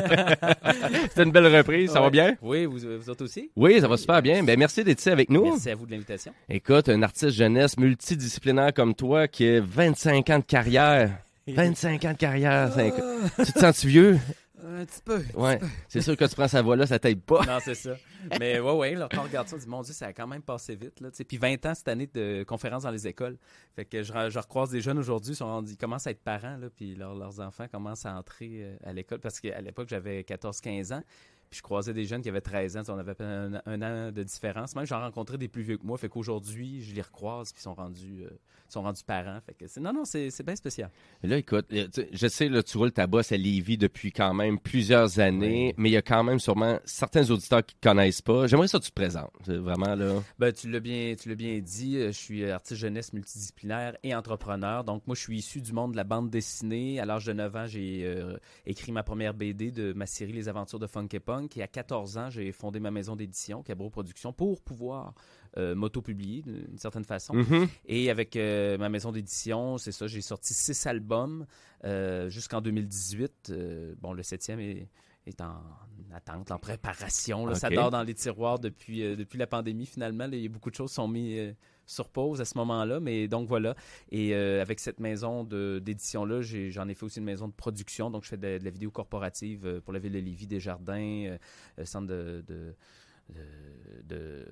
C'était une belle reprise, ça va bien? Oui, vous, vous autres aussi? Oui, ça va super bien. Ben, merci d'être ici avec nous. Merci à vous de l'invitation. Écoute, un artiste jeunesse multidisciplinaire comme toi qui a 25 ans de carrière. 25 ans de carrière. c'est inc- Tu te sens vieux? Un petit peu. Ouais. C'est sûr que tu prends sa voix là, ça t'aide pas. Non, c'est ça. Mais ouais, ouais, là, quand on regarde ça, on dit, mon Dieu, ça a quand même passé vite. Là, tu sais. Puis 20 ans cette année de conférences dans les écoles. Fait que je, je recroise des jeunes aujourd'hui, ils, commencent à être parents, là, puis leur- leurs enfants commencent à entrer euh, à l'école. Parce qu'à l'époque, j'avais 14-15 ans. Puis je croisais des jeunes qui avaient 13 ans. On avait un, un an de différence. Même j'en rencontrais des plus vieux que moi. Fait qu'aujourd'hui, je les recroise, puis ils sont rendus, euh, sont rendus parents. Fait que c'est, non, non, c'est, c'est bien spécial. Là, écoute, euh, je sais, là, tu roules ta bosse à Lévis depuis quand même plusieurs années, mais il y a quand même sûrement certains auditeurs qui te connaissent pas. J'aimerais ça que tu te présentes. Vraiment là. Ben, tu l'as bien, tu l'as bien dit. euh, Je suis artiste jeunesse multidisciplinaire et entrepreneur. Donc, moi, je suis issu du monde de la bande dessinée. À l'âge de 9 ans, j'ai euh, écrit ma première BD de ma série Les Aventures de Funky Punk. Et à 14 ans, j'ai fondé ma maison d'édition, Cabro Productions, pour pouvoir euh, m'auto-publier d'une certaine façon. Mhm. Et avec euh, ma maison d'édition, c'est ça, j'ai sorti six albums euh, jusqu'en 2018. Euh, bon, le septième est, est en attente, en préparation. là. Ça dort dans les tiroirs depuis, euh, depuis la pandémie, finalement. Là, il y a beaucoup de choses sont mises euh, sur pause à ce moment-là. Mais donc, voilà. Et euh, avec cette maison d'édition-là, j'en ai, fait aussi une maison de production. Donc, je fais de, de la vidéo corporative pour la ville de Lévis, Desjardins, euh, euh, centre de... de de,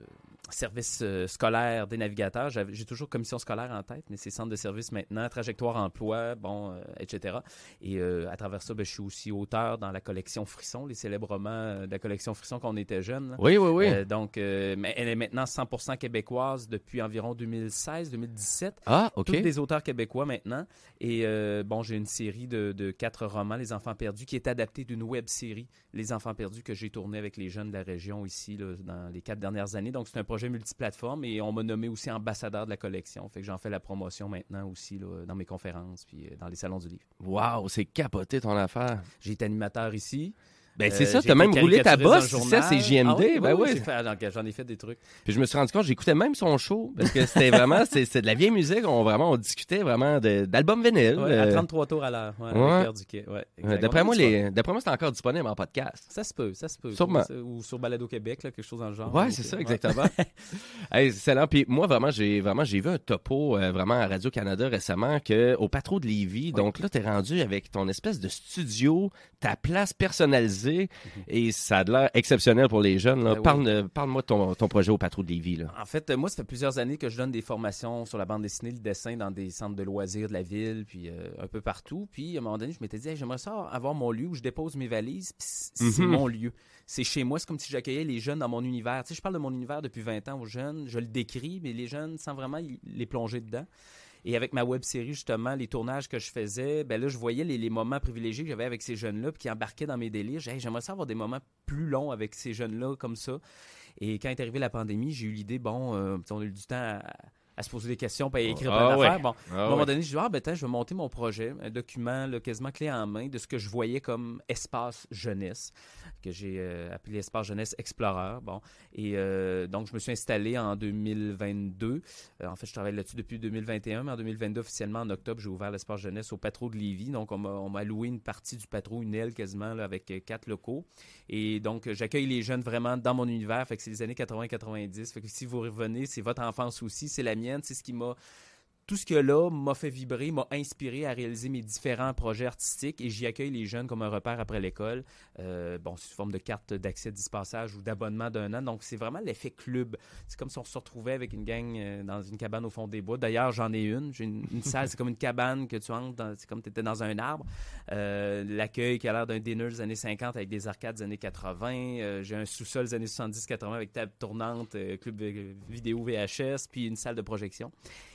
service euh, scolaire des navigateurs. J'ai toujours commission scolaire en tête, mais c'est centre de service maintenant, trajectoire emploi, bon, euh, etc. Et euh, à travers ça, ben, je suis aussi auteur dans la collection Frisson, les célèbres romans euh, de la collection Frisson quand on était jeune. Oui, oui, oui. Euh, donc, euh, mais elle est maintenant 100% québécoise depuis environ 2016-2017. ah, OK. Tous des auteurs québécois maintenant. Et euh, bon, j'ai une série de, de quatre romans, Les Enfants perdus, qui est adaptée d'une web série, Les Enfants perdus, que j'ai tourné avec les jeunes de la région ici là, dans les quatre dernières années. Donc, c'est un projet multiplateforme et on m'a nommé aussi ambassadeur de la collection. Fait que j'en fais la promotion maintenant aussi là, dans mes conférences puis euh, dans les salons du livre. Wow, c'est capoté ton affaire. J'ai été animateur ici. Ben, c'est Euh, ça, t'as même roulé ta bosse, ça, c'est JMD. Ah oui, ben oui, J'en ai fait des trucs. Puis je me suis rendu compte, j'écoutais même son show, parce que c'était vraiment, c'est de la vieille musique, on vraiment, on discutait vraiment d'albums vinyle. Ouais, euh, à 33 tours à l'heure. Ouais. D'après moi, les, d'après moi, c'est encore disponible en podcast. Ça se peut, ça se peut. Sûrement. Ou sur Balado Québec, là, quelque chose dans le genre. Ouais, c'est ça, exactement. hey, excellent. Puis moi, vraiment, j'ai vraiment j'ai vu un topo euh, vraiment à Radio-Canada récemment que au Patro de Lévis. Donc là, t'es rendu avec ton espèce de studio, ta place personnalisée, et ça a l'air exceptionnel pour les jeunes. là. Mhm. Ben oui. Euh, Parle-moi de ton, ton projet au Patro de Lévis. Là. En fait, moi, ça fait plusieurs années que je donne des formations sur la bande dessinée, le dessin dans des centres de loisirs de la ville, puis euh, un peu partout. Puis, à un moment donné, je m'étais dit, Hey, j'aimerais ça avoir mon lieu où je dépose mes valises, puis c'est Mhm. mon lieu. C'est chez moi, c'est comme si j'accueillais les jeunes dans mon univers. Tu sais, je parle de mon univers depuis 20 ans aux jeunes, je le décris, mais les jeunes, sans vraiment les plonger dedans. Et avec ma web série, justement, les tournages que je faisais, ben là, je voyais les, moments privilégiés que j'avais avec ces jeunes-là, puis qui embarquaient dans mes délires. J'aimerais ça avoir des moments plus longs avec ces jeunes-là, comme ça. Et quand est arrivée la pandémie, j'ai eu l'idée, bon, euh, on a eu du temps à, à se poser des questions, puis à écrire Ah plein ouais. d'affaires. Bon, Ah à un moment donné, je dis, ah, ben, je vais monter mon projet, un document là, quasiment clé en main de ce que je voyais comme espace jeunesse, que j'ai euh, appelé espace jeunesse Explorer. Bon, et euh, donc, je me suis installé en 2022. Euh, en fait, je travaille là-dessus depuis 2021, mais en 2022, officiellement, en octobre, j'ai ouvert l'espace jeunesse au Patro de Lévis. Donc, on m'a loué une partie du Patro, une aile quasiment, là, avec quatre locaux. Et donc, j'accueille les jeunes vraiment dans mon univers. Fait que c'est les années 80-90. Fait que si vous revenez, c'est votre enfance aussi, c'est la mienne. C'est ce qui m'a tout ce que là m'a fait vibrer, m'a inspiré à réaliser mes différents projets artistiques et j'y accueille les jeunes comme un repère après l'école. Euh, bon, sous forme de carte d'accès dispassage ou d'abonnement d'un an. Donc, c'est vraiment l'effet club. C'est comme si on se retrouvait avec une gang euh, dans une cabane au fond des bois. D'ailleurs, j'en ai une. J'ai une, une salle, c'est comme une cabane que tu entres, c'est comme tu étais dans un arbre. Euh, L'accueil qui a l'air d'un dinner des années 50 avec des arcades des années 80. Euh, J'ai un sous-sol des années 70-80 avec table tournante, club vidéo VHS, puis une salle de projection.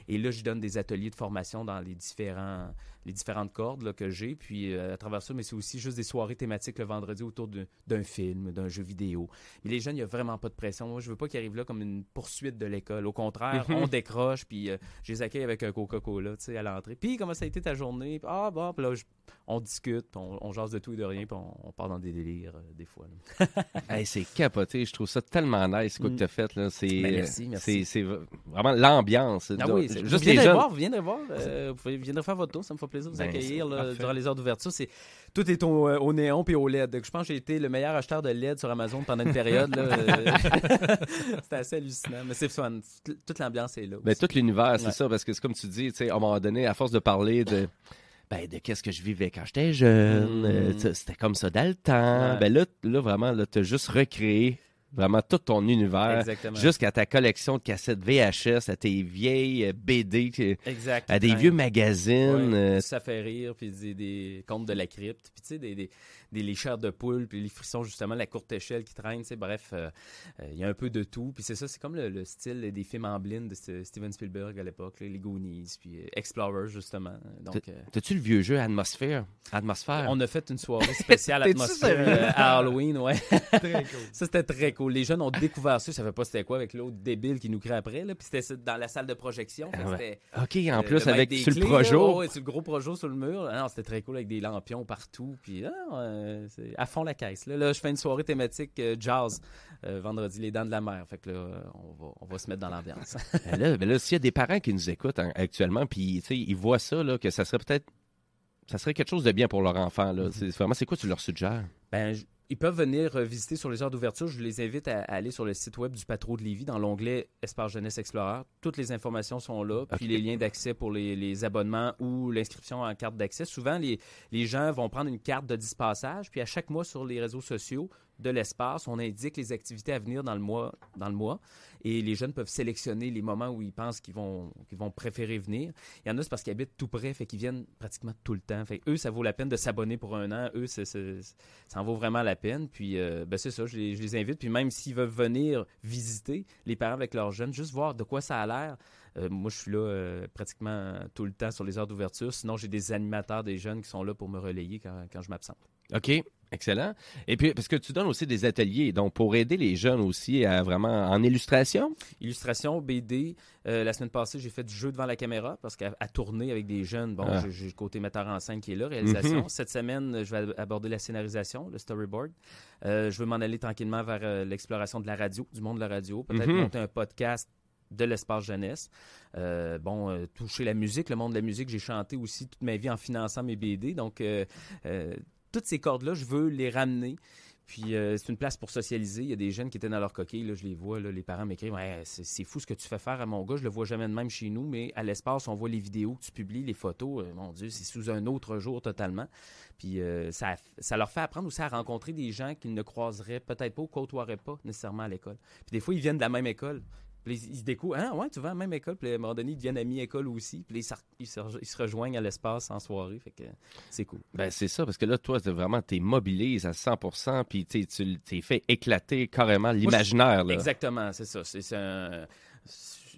Et là, je donne des ateliers de formation dans les différents les différentes cordes là, que j'ai. Puis euh, à travers ça, mais c'est aussi juste des soirées thématiques le vendredi autour d'un film, d'un jeu vidéo. Mais les jeunes, il n'y a vraiment pas de pression. Moi, je veux pas qu'ils arrivent là comme une poursuite de l'école. Au contraire, Mhm. on décroche, puis euh, je les accueille avec un Coca-Cola, tu sais, à l'entrée. Puis comment ça a été ta journée? Puis, ah bon, puis là, je- on discute, puis on, on jase de tout et de rien, puis on, on part dans des délires euh, des fois. Hey, c'est capoté. Je trouve ça tellement nice, quoi, Mm. que tu as fait. Là. C'est, Ben, merci, merci. C'est, vraiment l'ambiance. Ah oui, juste les jeunes. Voir, vous viendrez voir. euh, vous viendrez faire votre tour, ça me fait plaisir de vous Ben, accueillir là, durant les heures d'ouverture. C'est tout est au, euh, au néon puis au LED. Donc, je pense que j'ai été le meilleur acheteur de LED sur Amazon pendant une période. C'était assez hallucinant, mais c'est fun. Toute- l'ambiance est là. Ben, aussi. tout l'univers, c'est Ouais. ça, parce que c'est comme tu dis, à un moment donné, à force de parler de. Ben, de qu'est-ce que je vivais quand j'étais jeune, Mm. euh, c'était comme ça dans le temps. Ouais. Ben là, là vraiment, là, t'as juste recréé vraiment tout ton univers, jusqu'à ta collection de cassettes VHS, à tes vieilles euh, BD, Exact. à des vieux magazines. Ouais, euh, ça fait rire, puis des, des contes de la crypte, puis tu sais, des, des, des- les chairs de poule, puis les frissons, justement, la courte échelle qui traîne, tu sais, bref, euh, euh, il y a un peu de tout. Puis c'est ça, c'est comme le, le style des films en blind de St- Steven Spielberg à l'époque, les Goonies, puis euh, Explorer, justement. Donc, euh, T'as-tu le vieux jeu Atmosphère? Atmosphère? on a fait une soirée spéciale atmosphère euh, à Halloween, ouais. Très cool. Ça, c'était très cool. Les jeunes ont découvert ça. Ils savaient pas c'était quoi avec l'autre débile qui nous crée après. Là. Puis c'était ça dans la salle de projection. Ah ouais. OK, en euh, plus, avec des sur le projo. là, ouais, sur le gros projo sur le mur. Ah non, c'était très cool avec des lampions partout. Puis ah, euh, c'est à fond la caisse. Là, Là, je fais une soirée thématique euh, jazz euh, vendredi, les dents de la mer. Fait que là, euh, on va, on va se mettre dans l'ambiance. Ben là, ben là, s'il y a des parents qui nous écoutent hein, actuellement, puis ils voient ça, là, que ça serait peut-être. Ça serait quelque chose de bien pour leur enfant. Mm-hmm. Là. C'est vraiment, c'est quoi tu leur suggères? Ben, ils peuvent venir euh, visiter sur les heures d'ouverture. Je les invite à, à aller sur le site web du Patro de Lévis dans l'onglet Espace Jeunesse Explorer. Toutes les informations sont là, puis les liens d'accès pour les, les abonnements ou l'inscription en carte d'accès. Souvent, les, les gens vont prendre une carte de dispassage, puis à chaque mois sur les réseaux sociaux de l'espace, on indique les activités à venir dans le mois, dans le mois, et les jeunes peuvent sélectionner les moments où ils pensent qu'ils vont, qu'ils vont préférer venir. Il y en a, c'est parce qu'ils habitent tout près, fait qu'ils viennent pratiquement tout le temps. Eux, ça vaut la peine de s'abonner pour un an. Eux, ça en vaut vraiment la peine. Puis, euh, ben, c'est ça, je les, invite. Puis, même s'ils veulent venir visiter, les parents avec leurs jeunes, juste voir de quoi ça a l'air. Euh, moi, je suis là euh, pratiquement tout le temps sur les heures d'ouverture. Sinon, j'ai des animateurs, des jeunes qui sont là pour me relayer quand je m'absente. OK, excellent. Et puis, parce que tu donnes aussi des ateliers, donc pour aider les jeunes aussi à vraiment en illustration? Illustration, BD. Euh, la semaine passée, j'ai fait du jeu devant la caméra parce qu'à à tourner avec des jeunes, bon, Ah. j'ai- le côté metteur en scène qui est là, réalisation. Mhm. Cette semaine, je vais ab- aborder la scénarisation, le storyboard. Euh, je veux m'en aller tranquillement vers euh, l'exploration de la radio, du monde de la radio. Peut-être Mhm. monter un podcast de l'espace jeunesse. Euh, bon, euh, toucher la musique, le monde de la musique, j'ai chanté aussi toute ma vie en finançant mes BD. Donc, euh, toutes ces cordes-là, je veux les ramener. Puis euh, c'est une place pour socialiser. Il y a des jeunes qui étaient dans leur coquille, je les vois, les parents m'écrivent c'est fou ce que tu fais faire à mon gars, je le vois jamais de même chez nous, mais à l'espace, on voit les vidéos que tu publies, les photos, euh, mon Dieu, c'est sous un autre jour totalement. Puis euh, ça, ça leur fait apprendre aussi à rencontrer des gens qu'ils ne croiseraient peut-être pas ou côtoieraient pas nécessairement à l'école. Puis des fois, ils viennent de la même école. Puis ils, se découvrent, ah ouais, tu vas à la même école. Puis à un moment donné, ils deviennent amis école aussi. Puis ils, se- ils rejoignent à l'espace en soirée. Fait que c'est cool. Ben, c'est ça, parce que là, toi, vraiment, t'es mobilisé à 100 puis t'es- tu t'es fait éclater carrément l'imaginaire. Exactement, c'est ça. C'est, c'est un-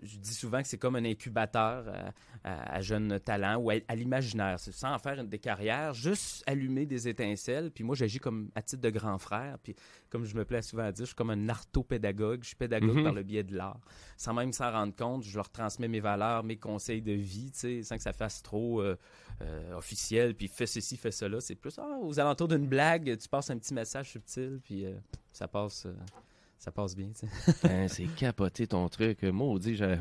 Je dis souvent que c'est comme un incubateur à, à- à jeunes talents ou à, à l'imaginaire. Sans en faire des carrières, juste allumer des étincelles. Puis moi, j'agis comme à titre de grand frère. Puis comme je me plais souvent à dire, je suis comme un artopédagogue. Je suis pédagogue Mhm. par le biais de l'art. Sans même s'en rendre compte, je leur transmets mes valeurs, mes conseils de vie, tu sais, sans que ça fasse trop euh, euh, officiel. Puis fais ceci, fais cela. C'est plus ah, aux alentours d'une blague, tu passes un petit message subtil, puis euh, ça passe. Ça passe bien. tu sais. Hein, c'est capoté ton truc. Maudit, j'ai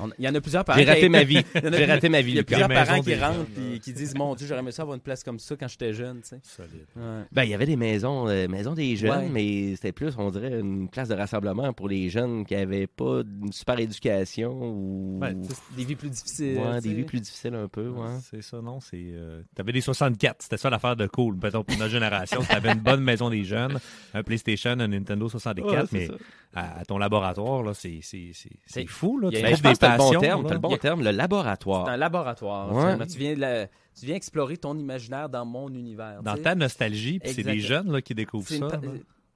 On- Il y en a plusieurs parents. j'ai raté qui- ma vie. J'ai raté ma vie, Il y a plusieurs parents qui rentrent et qui disent Mon Dieu, j'aurais aimé ça avoir une place comme ça quand j'étais jeune. tu sais. Solide. Ouais. Ben, il y avait des maisons, euh, maisons des jeunes, Ouais. mais c'était plus, on dirait, une place de rassemblement pour les jeunes qui avaient pas une super éducation ou Ouais, Des vies plus difficiles. Des vies plus difficiles un peu. Ouais. C'est ça, non? C'est, euh, t'avais des 64, c'était ça l'affaire de cool. Mettons, pour notre génération, t'avais une bonne maison des jeunes, un PlayStation, un Nintendo 64, Ouais, c'est mais à, à ton laboratoire, là, c'est, c'est, c'est, fou, là. Tu Ben, je pense des le bon terme, le bon a- terme, le C'est un laboratoire. laboratoire. Ouais. Tu, viens de la- tu viens explorer ton imaginaire dans mon univers. Dans ta nostalgie, puis c'est des jeunes là, qui découvrent C'est ça. pa-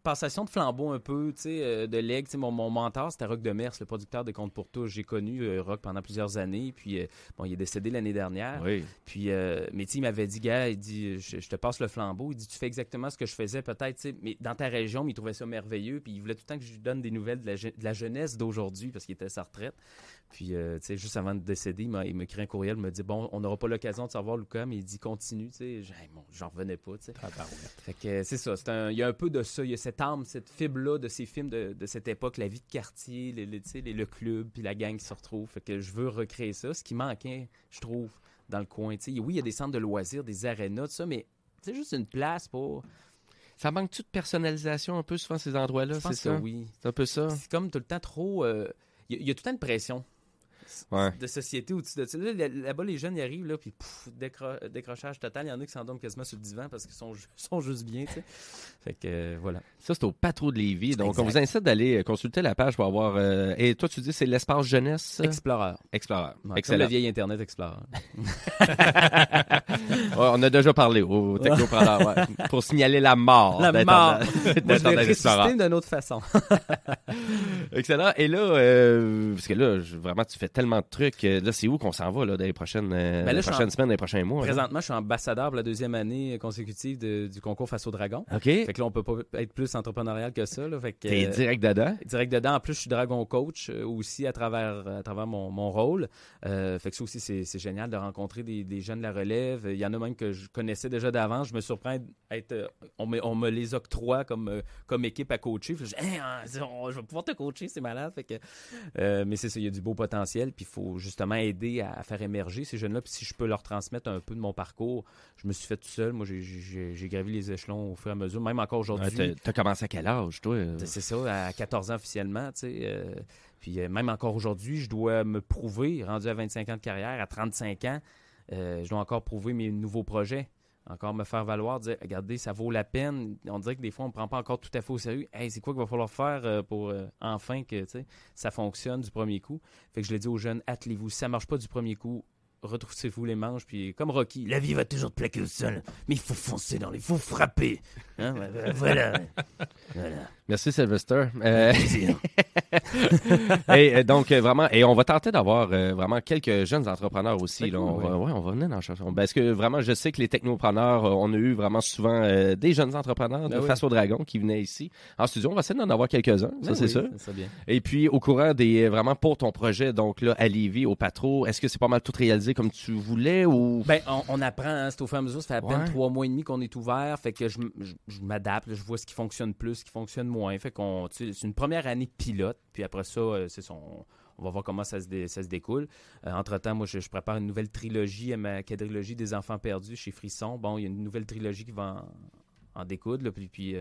passation de flambeau un peu, tu sais, euh, de sais, Mon, mon mentor, c'était Rock Demers, le producteur de Compte pour tous. J'ai connu euh, Rock pendant plusieurs années, puis euh, bon, il est décédé l'année dernière. Oui. Puis, euh, mais tu sais, il m'avait dit, gars, il dit, je, je te passe le flambeau. Il dit, tu fais exactement ce que je faisais, peut-être, tu sais, mais dans ta région, mais il trouvait ça merveilleux. Puis il voulait tout le temps que je lui donne des nouvelles de la, je- de la jeunesse d'aujourd'hui, parce qu'il était à sa retraite. Puis, tu sais, juste avant de décéder, il m'a écrit un courriel, il m'a dit, bon, on n'aura pas l'occasion de savoir, Lucas, mais il dit, continue, tu sais. J'ai- hey, bon, J'en revenais pas, tu sais. Fait que c'est ça. un- Il y a un peu de ça. Il y a cette âme, cette fibre-là de ces films de, de cette époque, la vie de quartier, les, les- le club, puis la gang qui se retrouve. Fait que je veux recréer ça. Ce qui manquait, je trouve, dans le coin. tu sais. Oui, il y a des centres de loisirs, des arénas, tout ça, mais c'est juste une place pour. Ça manque-tu de personnalisation un peu souvent ces endroits-là, c'est ça? oui. C'est un peu ça? C'est comme tout le temps trop. euh, Il y, y a tout le temps une pression Ouais. de société au-dessus de ça. Là, là- Là-bas, les jeunes, ils arrivent, là, puis pouf, décro- décrochage total. Il y en a qui s'endorment quasiment sur le divan parce qu'ils sont, sont juste bien, tu sais. Fait que, euh, voilà. Ça, c'est au Patro de Lévis. Donc, Exact. on vous incite d'aller euh, consulter la page pour avoir... euh, Et toi, tu dis c'est l'espace jeunesse? Explorer. Explorer. Ouais, Comme Excellent. le vieil Internet Explorer. Ouais, on a déjà parlé au technopreneur, pour signaler la mort. La mort. Moi, je d'une autre façon. Excellent. Et là, euh, parce que là, je- vraiment, tu fais tellement de trucs. euh, Là, c'est où qu'on s'en va là, dans les prochaines, euh, Ben là, les je suis prochaines en- semaines, dans les prochains mois? là? Présentement, je suis ambassadeur pour la deuxième année consécutive de- du concours Face au Dragon. OK. Fait que là, on peut pas être plus entrepreneurial que ça. Là. Fait que, T'es euh, direct dedans? direct dedans. En plus, je suis dragon coach aussi à travers, à travers mon, mon rôle. Fait que ça aussi, c'est c'est génial de rencontrer des, des jeunes de la relève. Il y en a même que je connaissais déjà d'avant. Je me surprends à être. on, me, on me les octroie comme, comme équipe à coacher. Fait que je dis, Hey, hein, on- je vais pouvoir te coacher, c'est malade. Fait que, euh, mais c'est ça, il y a du beau potentiel. Puis il faut justement aider à, à faire émerger ces jeunes-là. Puis si je peux leur transmettre un peu de mon parcours, je me suis fait tout seul. Moi, j'ai- gravi les échelons au fur et à mesure. Même encore aujourd'hui. Ouais, T'as commencé à quel âge, toi? C'est- ça, à 14 ans officiellement, tu sais. euh, puis euh, même encore aujourd'hui, je dois me prouver, rendu à 25 ans de carrière, à 35 ans, euh, je dois encore prouver mes nouveaux projets. Encore me faire valoir, dire, regardez, ça vaut la peine. On dirait que des fois, on ne prend pas encore tout à fait au sérieux. Hey, c'est quoi qu'il va falloir faire euh, pour euh, enfin que ça fonctionne du premier coup? Fait que je l'ai dit aux jeunes, attelez-vous. Si ça marche pas du premier coup, retroussez-vous les manches. Puis comme Rocky, la vie va toujours te plaquer au sol, mais il faut foncer dans les, il faut frapper. Hein, voilà. voilà. Merci, Sylvester. Euh, et, euh, donc, euh, vraiment, et on va tenter d'avoir euh, vraiment quelques jeunes entrepreneurs aussi. Là. cool, on, va, ouais. ouais, on va venir dans chercher. Parce que vraiment, je sais que les technopreneurs, on a eu vraiment souvent euh, des jeunes entrepreneurs de Ben oui. Face au Dragon qui venaient ici en studio. On va essayer d'en avoir quelques-uns, ça Ben c'est oui, sûr. Ça bien. Et puis, au courant des, vraiment pour ton projet, donc là, à Lévis, au Patro, est-ce que c'est pas mal tout réalisé comme tu voulais ou... Ben, on, on apprend, hein, c'est au fur et à mesure. Ça fait à peine Ouais. trois mois et demi qu'on est ouvert. Fait que je, je- je m'adapte, je vois ce qui fonctionne plus, ce qui fonctionne moins. Fait qu'on, c'est une première année pilote. Puis après ça, euh, c'est son. On va voir comment ça se, dé- ça se découle. Euh, entre-temps, moi, je, prépare une nouvelle trilogie à ma quadrilogie des enfants perdus chez Frisson. Bon, il y a une nouvelle trilogie qui va en, en découdre. puis, euh,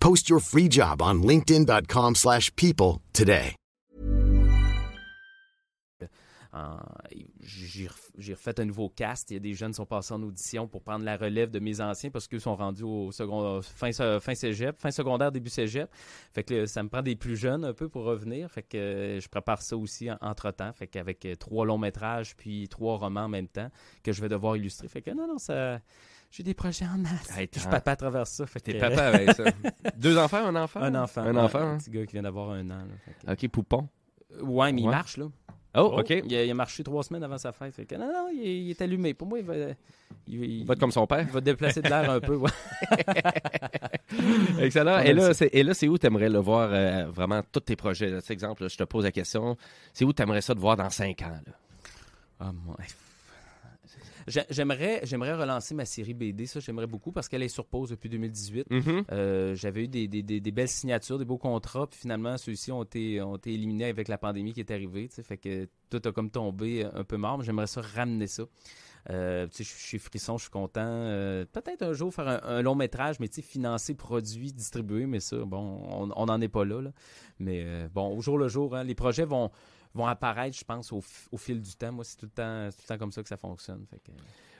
Post your free job on linkedin.com/people slash people today. en- j'ai ref- j'ai refait un nouveau cast. Il y a des jeunes qui sont passés en audition pour prendre la relève de mes anciens parce qu'ils sont rendus au second, fin, fin cégep, fin secondaire, début cégep. Fait que là, ça me prend des plus jeunes un peu pour revenir. Fait que euh, je prépare ça aussi en- entre-temps. Fait qu'avec euh, trois longs métrages puis trois romans en même temps que je vais devoir illustrer. Fait que non, non, ça... J'ai des projets en masse. Hey, je papa à travers ça. Fait T'es que- papa avec ça. Deux enfants, un enfant? Un enfant. Un ouais, enfant. Un hein? petit gars qui vient d'avoir un an. là. Fait que- OK, poupon. Ouais, mais il marche, là. Oh, OK. Il a, il a marché trois semaines avant sa fête. Fait que non, non, il est, il est allumé. Pour moi, il va, il, Il va être comme son père. il va déplacer de l'air un peu. ouais. Excellent. Et là, c'est, et là, c'est où tu aimerais le voir euh, vraiment tous tes projets? Là? Exemple, là, je te pose la question. C'est où tu aimerais ça de voir dans cinq ans? Là? Ah, moi. J'ai- J'aimerais, j'aimerais relancer ma série BD, ça j'aimerais beaucoup parce qu'elle est sur pause depuis 2018. Mhm. Euh, j'avais eu des, des- des- des belles signatures, des beaux contrats, puis finalement ceux-ci ont été, ont été éliminés avec la pandémie qui est arrivée. tu sais, Fait que tout a comme tombé un peu mort, mais j'aimerais ça ramener ça. Euh, tu sais, je suis Frisson, je suis content. Euh, Peut-être un jour faire un, un long métrage, mais tu sais, financé, produit, distribué, mais ça, bon, on n'en est pas là. là. Mais euh, bon, au jour le jour, hein, les projets vont, vont apparaître, je pense, au, au fil du temps. Moi, c'est tout, le temps- c'est tout le temps comme ça que ça fonctionne. Fait que,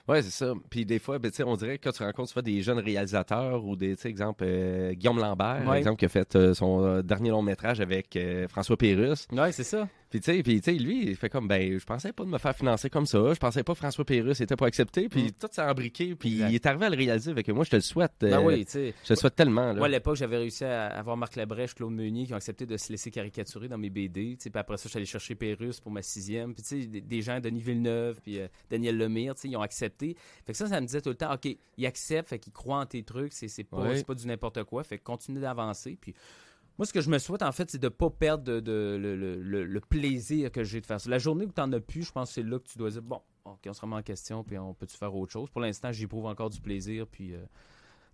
Ouais, c'est ça. Puis des fois, ben, on dirait que quand tu rencontres des jeunes réalisateurs ou des, tu sais, exemple, euh, Guillaume Lambert, Ouais. exemple, qui a fait euh, son euh, dernier long métrage avec euh, François Pérusse. Ouais, c'est ça. Puis tu sais, puis, tu sais, lui, il fait comme, ben, je pensais pas de me faire financer comme ça. Je pensais pas que François Pérusse était pas accepté. Puis Mm. tout s'est embriqué. Puis Exact. il est arrivé à le réaliser. Avec moi, je te le souhaite. Ben euh, oui, tu sais. Je te le souhaite tellement. Là. Moi, à l'époque, j'avais réussi à avoir Marc Labrèche, Claude Meunier qui ont accepté de se laisser caricaturer dans mes BD. tu sais. Puis après ça, je suis allé chercher Pérus pour ma sixième. Puis, tu sais, des, gens, Denis Villeneuve, puis euh, Daniel Lemire, tu sais, ils ont accepté. Fait que ça, ça me disait tout le temps, OK, ils acceptent, fait qu'ils croient en tes trucs, c'est pas, pas du n'importe quoi. Fait que continue d'avancer. Puis, moi, ce que je me souhaite, en fait, c'est de pas perdre le plaisir que j'ai de faire ça. La journée où tu n'en as plus, je pense que c'est là que tu dois dire, bon, OK, on se remet en question, puis on peut-tu faire autre chose? Pour l'instant, j'éprouve encore du plaisir, puis euh,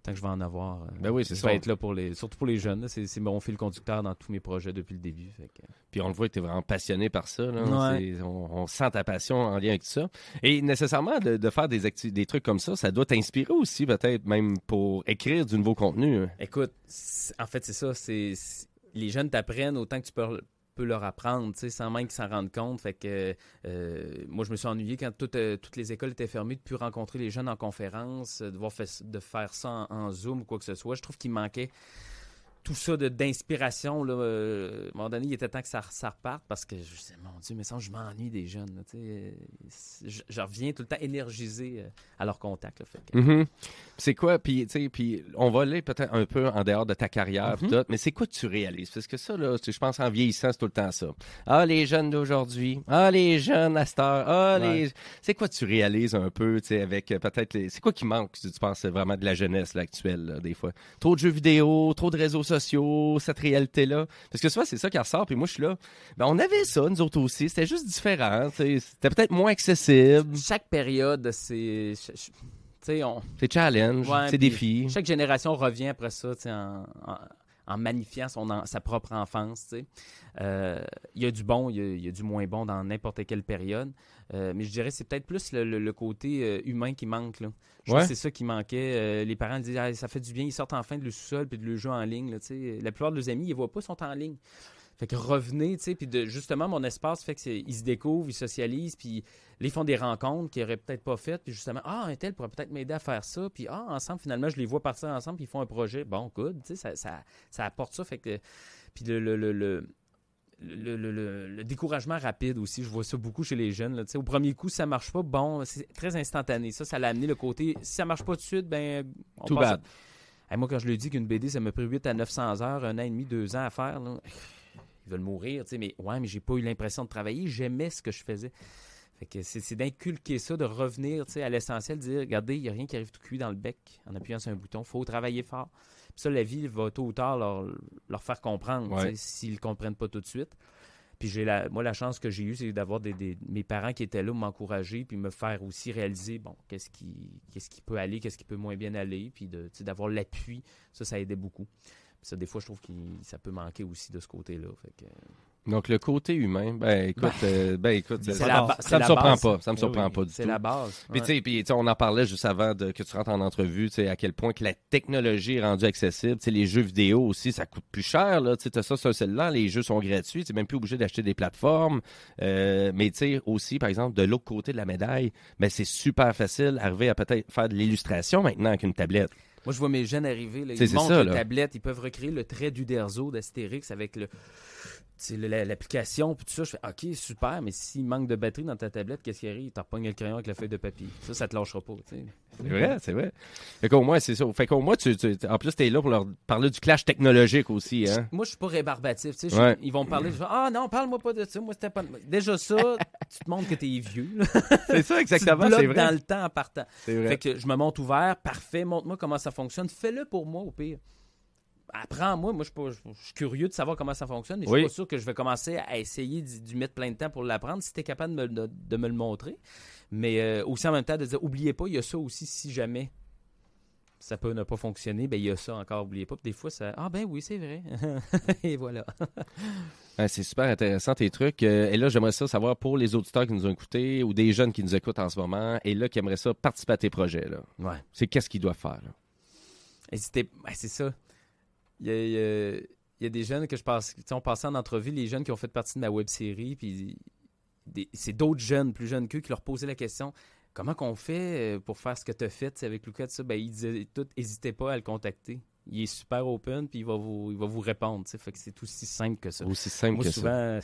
tant que je vais en avoir, euh, Ben oui, c'est je ça. vais être là pour les, surtout pour les jeunes. C'est mon fil conducteur dans tous mes projets depuis le début. Fait que- Puis on le voit que tu es vraiment passionné par ça. là. Ouais. On, on sent ta passion en lien avec ça. Et nécessairement, de, de faire des, des trucs comme ça, ça doit t'inspirer aussi, peut-être, même pour écrire du nouveau contenu. hein. Écoute, en fait, c'est ça. C'est- les jeunes t'apprennent autant que tu peux, peux leur apprendre, tu sais, sans même qu'ils s'en rendent compte. Fait que euh, moi, je me suis ennuyé quand toutes, euh, toutes les écoles étaient fermées de plus rencontrer les jeunes en conférence, de, voir de faire ça en, en Zoom ou quoi que ce soit. Je trouve qu'il manquait tout ça d'inspiration. là, euh, à un moment donné, il était temps que ça, ça reparte parce que je disais, mon Dieu, mais ça, je m'ennuie des jeunes. là, sais. Je, je reviens tout le temps énergisé euh, à leur contact. Mhm. C'est quoi, puis sais, on va aller peut-être un peu en dehors de ta carrière, tout, mais c'est quoi que tu réalises? Parce que ça, là, je pense en vieillissant, c'est tout le temps ça. Ah, les jeunes d'aujourd'hui. Ah, les jeunes à cette heure. Ah, Ouais. les... C'est quoi que tu réalises un peu, sais, avec euh, peut-être... les- C'est quoi qui manque, si tu penses vraiment de la jeunesse, là, actuelle, là, des fois? Trop de jeux vidéo, trop de réseaux sociaux, cette réalité-là. Parce que souvent, c'est ça qui ressort, puis moi, je suis là. Ben, on avait ça, nous autres aussi. C'était juste différent. C'était peut-être moins accessible. Chaque période, c'est... on... C'est challenge, Ouais, c'est défi. Chaque génération revient après ça, en, en- en magnifiant son, en- sa propre enfance. Euh, Il y a du bon, il y a, il y a du moins bon dans n'importe quelle période. Euh, mais je dirais que c'est peut-être plus le, le- le côté euh, humain qui manque. Là. Je Ouais. c'est ça qui manquait. Les parents disent Ah, ça fait du bien, ils sortent enfin de le sous-sol puis de le jeu en ligne. là, la plupart de leurs amis, ils ne voient pas, ils sont en ligne. Fait que revenez, tu sais, puis justement, mon espace fait qu'ils se découvrent, ils socialisent, puis ils font des rencontres qu'ils n'auraient peut-être pas faites, puis justement, ah, un tel pourrait peut-être m'aider à faire ça, puis ah, ensemble, finalement, je les vois partir ensemble, puis ils font un projet. Bon, good, tu sais, ça, ça, ça apporte ça, fait que, puis le, le, le, le- le, le- le- le découragement rapide aussi, je vois ça beaucoup chez les jeunes. là, tu sais. au premier coup, si ça marche pas, bon, c'est très instantané. Ça, ça l'a amené le côté, si ça marche pas tout de suite, ben, on Too passe à- bad. Hey, moi, quand je lui dis qu'une BD, ça m'a pris 8 à 900 heures, un an et demi, deux ans à faire, là, ils veulent mourir, tu sais, mais ouais, mais j'ai pas eu l'impression de travailler, j'aimais ce que je faisais. Fait que c'est d'inculquer ça, de revenir tu sais, à l'essentiel, de dire, regardez, il n'y a rien qui arrive tout cuit dans le bec en appuyant sur un bouton, faut travailler fort. Puis ça, la vie va tôt ou tard leur, leur faire comprendre, Ouais. s'ils ne comprennent pas tout de suite. Puis j'ai la, moi, la chance que j'ai eue, c'est d'avoir des, des- mes parents qui étaient là, m'encourager, puis me faire aussi réaliser, bon, qu'est-ce qui, qu'est-ce qui peut aller, qu'est-ce qui peut moins bien aller, puis de, tu sais, d'avoir l'appui, ça, ça aidait beaucoup. Ça, des fois, je trouve que ça peut manquer aussi de ce côté-là. Que, Donc, le côté humain, ben écoute, euh, ben, écoute C'est ça, la c'est ça me surprend base. pas. Ça me surprend oui. pas du c'est tout. la base. Puis, Ouais. tu sais, on en parlait juste avant de, que tu rentres en entrevue, tu sais, à quel point que la technologie est rendue accessible. Tu sais, les jeux vidéo aussi, ça coûte plus cher. Là. Tu sais, ça sur un cellulaire, les jeux sont gratuits. Tu n'es même plus obligé d'acheter des plateformes. Euh, mais tu sais, aussi, par exemple, de l'autre côté de la médaille, ben, c'est super facile d'arriver à peut-être faire de l'illustration maintenant avec une tablette. Moi, je vois mes jeunes arriver. Là, ils c'est montent ça, là. tablette. Ils peuvent recréer le trait d'Uderzo d'Astérix avec le. Tu l'application, puis tout ça, je fais OK, super, mais s'il manque de batterie dans ta tablette, qu'est-ce qui arrive? T'en repognes le crayon avec la feuille de papier. Ça, ça te lâchera pas. tu. C'est vrai, c'est vrai. Fait qu'au moins, c'est ça. Fait qu'au moins, tu, tu- en plus, tu es là pour leur parler du clash technologique aussi. Hein? Moi, je suis pas rébarbatif. tu sais. Ils vont me parler. Je ah non, parle-moi pas de ça. Moi, c'était pas. Déjà, ça, tu te montres que t'es vieux. là. C'est ça, tu te exactement. C'est vrai. dans le temps en partant. C'est vrai. Fait que je me montre ouvert. Parfait, montre-moi comment ça fonctionne. Fais-le pour moi, au pire. Apprends-moi. Moi, je suis je curieux de savoir comment ça fonctionne. Mais je suis pas sûr que je vais commencer à essayer d'y mettre plein de temps pour l'apprendre si tu es capable de me, de- de me le montrer. Mais euh, aussi en même temps, de dire, oubliez pas, il y a ça aussi si jamais ça peut ne pas fonctionner, ben il y a ça encore, oubliez pas. Des fois, ça. Ah ben oui, c'est vrai. Et voilà. C'est super intéressant tes trucs. Euh, et là, j'aimerais ça savoir pour les auditeurs qui nous ont écoutés ou des jeunes qui nous écoutent en ce moment et là qui aimeraient ça participer à tes projets. Là. Ouais. C'est qu'est-ce qu'ils doivent faire. là? Hésitez. ben, c'est ça. Il y, a, il y a- des jeunes que je passe. On passait en entrevue, les jeunes qui ont fait partie de ma web série, puis c'est d'autres jeunes, plus jeunes qu'eux, qui leur posaient la question comment qu'on fait euh, pour faire ce que tu as fait avec Lucas, ça? Ben, ils disaient tout, n'hésitez pas à le contacter. Il est super open, puis il va vous, il va vous répondre. Fait que c'est aussi simple que ça. Aussi simple Moi, que ça. souvent,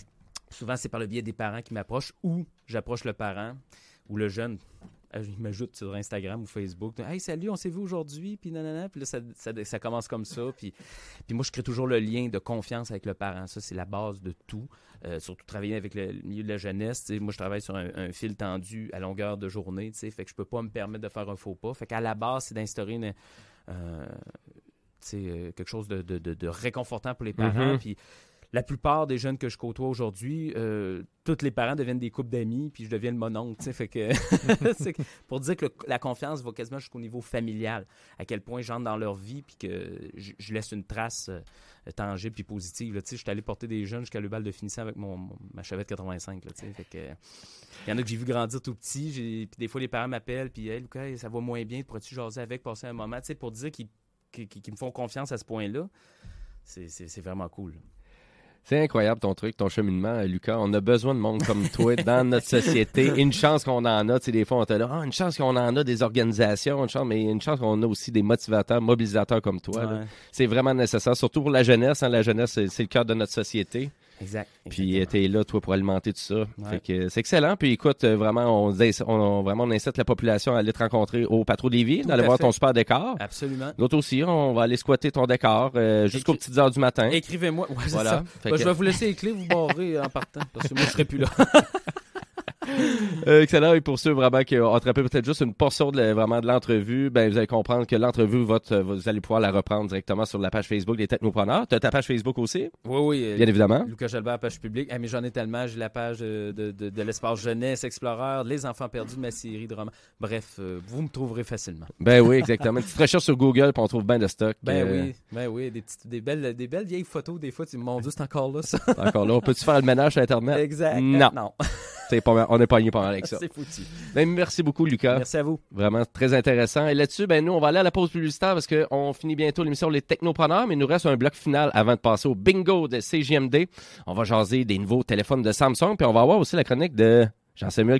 souvent c'est par le biais des parents qui m'approchent ou j'approche le parent ou le jeune. Il m'ajoute sur Instagram ou Facebook. Hey, salut, on s'est vu aujourd'hui. Puis nanana. Puis là, ça, ça, ça commence comme ça. Puis, puis moi, je crée toujours le lien de confiance avec le parent. Ça, c'est la base de tout. Euh, surtout travailler avec le, le milieu de la jeunesse. Moi, je travaille sur un, un fil tendu à longueur de journée. tu sais. Fait que je peux pas me permettre de faire un faux pas. Fait qu'à la base, c'est d'instaurer une, euh, euh, quelque chose de, de- de- de réconfortant pour les parents. Mhm. Puis la plupart des jeunes que je côtoie aujourd'hui, euh, tous les parents deviennent des couples d'amis, puis je deviens le mononcle. Fait pour dire que la confiance va quasiment jusqu'au niveau familial, à quel point j'entre dans leur vie, puis que je, laisse une trace euh, tangible puis positive. Je suis allé porter des jeunes jusqu'à le bal de finissant avec mon, ma chevette 85. Là, tu sais. fait que, il y en a que j'ai vu grandir tout petit, puis des fois les parents m'appellent, puis hey, Lucas, ça va moins bien, pourrais-tu jaser avec, passer un moment, pour dire qu'ils me font confiance à ce point-là. C'est vraiment cool. C'est incroyable ton truc, ton cheminement, Lucas. On a besoin de monde comme toi dans notre société. Une chance qu'on en a. Tu sais, des fois, on te dit, ah, une chance qu'on en a des organisations, une chance, mais une chance qu'on a aussi des motivateurs, mobilisateurs comme toi. Ouais. C'est vraiment nécessaire, surtout pour la jeunesse. hein. La jeunesse, c'est le cœur de notre société. Exact. Puis exactement. tu es là, toi, pour alimenter tout ça. Fait que c'est excellent. Puis écoute, euh, vraiment, on, vraiment, on incite la population à aller te rencontrer au Patro des Tout d'aller voir ton super décor. Absolument. Nous autres aussi, on va aller squatter ton décor euh, jusqu'aux petites heures du matin. Écrivez-moi. Ouais, Voilà. ça. Ben, que- Je vais vous laisser les clés, vous barrer en partant, parce que moi, je serai plus là. Euh, excellent. Et pour ceux vraiment qui ont attrapé peut-être juste une portion de, la- vraiment de l'entrevue, ben, vous allez comprendre que l'entrevue, votre, vous allez pouvoir la reprendre directement sur la page Facebook des Technopreneurs. Tu as ta page Facebook aussi, oui, oui. euh, bien évidemment. Lucas Jalbert, page publique. Ah, mais j'en ai tellement. J'ai la page euh, de, de, de l'espace jeunesse, Explorer, Les enfants perdus de ma série de romans. Bref, euh, vous me trouverez facilement. Ben oui, exactement. Une petite recherche sur Google, puis on trouve bien de stock. Ben Euh, oui, ben oui. Des, petites, des, belles, des belles vieilles photos, des fois. Tu mon Dieu, c'est encore là, ça. Encore là, on peut-tu faire le ménage sur Internet? exact. Non. Non. Pas on est pogné pas mal avec ça. c'est foutu. Ben, merci beaucoup, Lucas. Merci à vous. Vraiment très intéressant. Et là-dessus, ben nous, on va aller à la pause publicitaire parce qu'on finit bientôt l'émission Les Technopreneurs, mais il nous reste un bloc final avant de passer au bingo de CGMD. On va jaser des nouveaux téléphones de Samsung, puis on va avoir aussi la chronique de Jean-Samuel